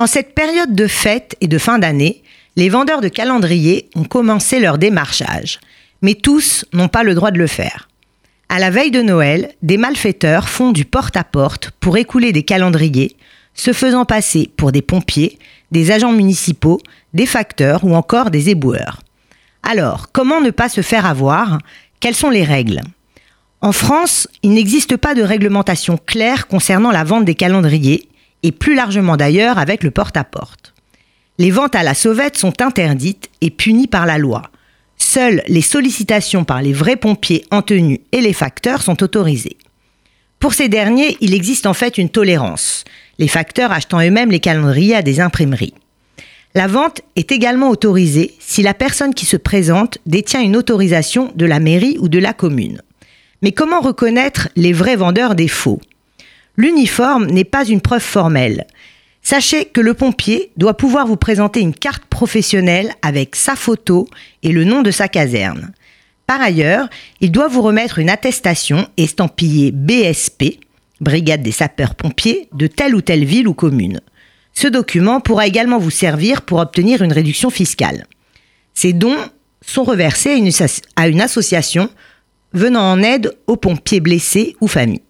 En cette période de fête et de fin d'année, les vendeurs de calendriers ont commencé leur démarchage. Mais tous n'ont pas le droit de le faire. À la veille de Noël, des malfaiteurs font du porte-à-porte pour écouler des calendriers, se faisant passer pour des pompiers, des agents municipaux, des facteurs ou encore des éboueurs. Alors, comment ne pas se faire avoir? Quelles sont les règles? En France, il n'existe pas de réglementation claire concernant la vente des calendriers, et plus largement d'ailleurs avec le porte-à-porte. Les ventes à la sauvette sont interdites et punies par la loi. Seules les sollicitations par les vrais pompiers en tenue et les facteurs sont autorisées. Pour ces derniers, il existe en fait une tolérance, les facteurs achetant eux-mêmes les calendriers à des imprimeries. La vente est également autorisée si la personne qui se présente détient une autorisation de la mairie ou de la commune. Mais comment reconnaître les vrais vendeurs des faux? L'uniforme n'est pas une preuve formelle. Sachez que le pompier doit pouvoir vous présenter une carte professionnelle avec sa photo et le nom de sa caserne. Par ailleurs, il doit vous remettre une attestation estampillée BSP, Brigade des sapeurs-pompiers, de telle ou telle ville ou commune. Ce document pourra également vous servir pour obtenir une réduction fiscale. Ces dons sont reversés à une, association venant en aide aux pompiers blessés ou familles.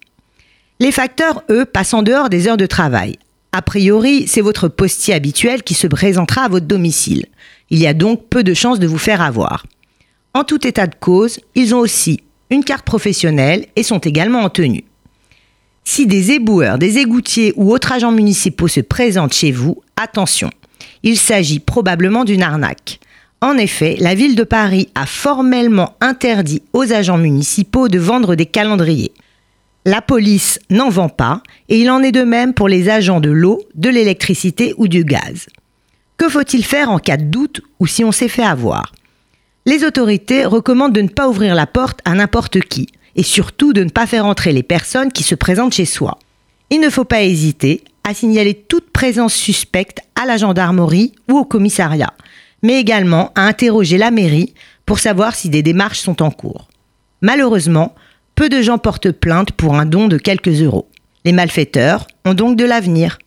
Les facteurs, eux, passent en dehors des heures de travail. A priori, c'est votre postier habituel qui se présentera à votre domicile. Il y a donc peu de chances de vous faire avoir. En tout état de cause, ils ont aussi une carte professionnelle et sont également en tenue. Si des éboueurs, des égoutiers ou autres agents municipaux se présentent chez vous, attention, il s'agit probablement d'une arnaque. En effet, la ville de Paris a formellement interdit aux agents municipaux de vendre des calendriers. La police n'en vend pas et il en est de même pour les agents de l'eau, de l'électricité ou du gaz. Que faut-il faire en cas de doute ou si on s'est fait avoir? Les autorités recommandent de ne pas ouvrir la porte à n'importe qui et surtout de ne pas faire entrer les personnes qui se présentent chez soi. Il ne faut pas hésiter à signaler toute présence suspecte à la gendarmerie ou au commissariat, mais également à interroger la mairie pour savoir si des démarches sont en cours. Malheureusement, peu de gens portent plainte pour un don de quelques euros. Les malfaiteurs ont donc de l'avenir.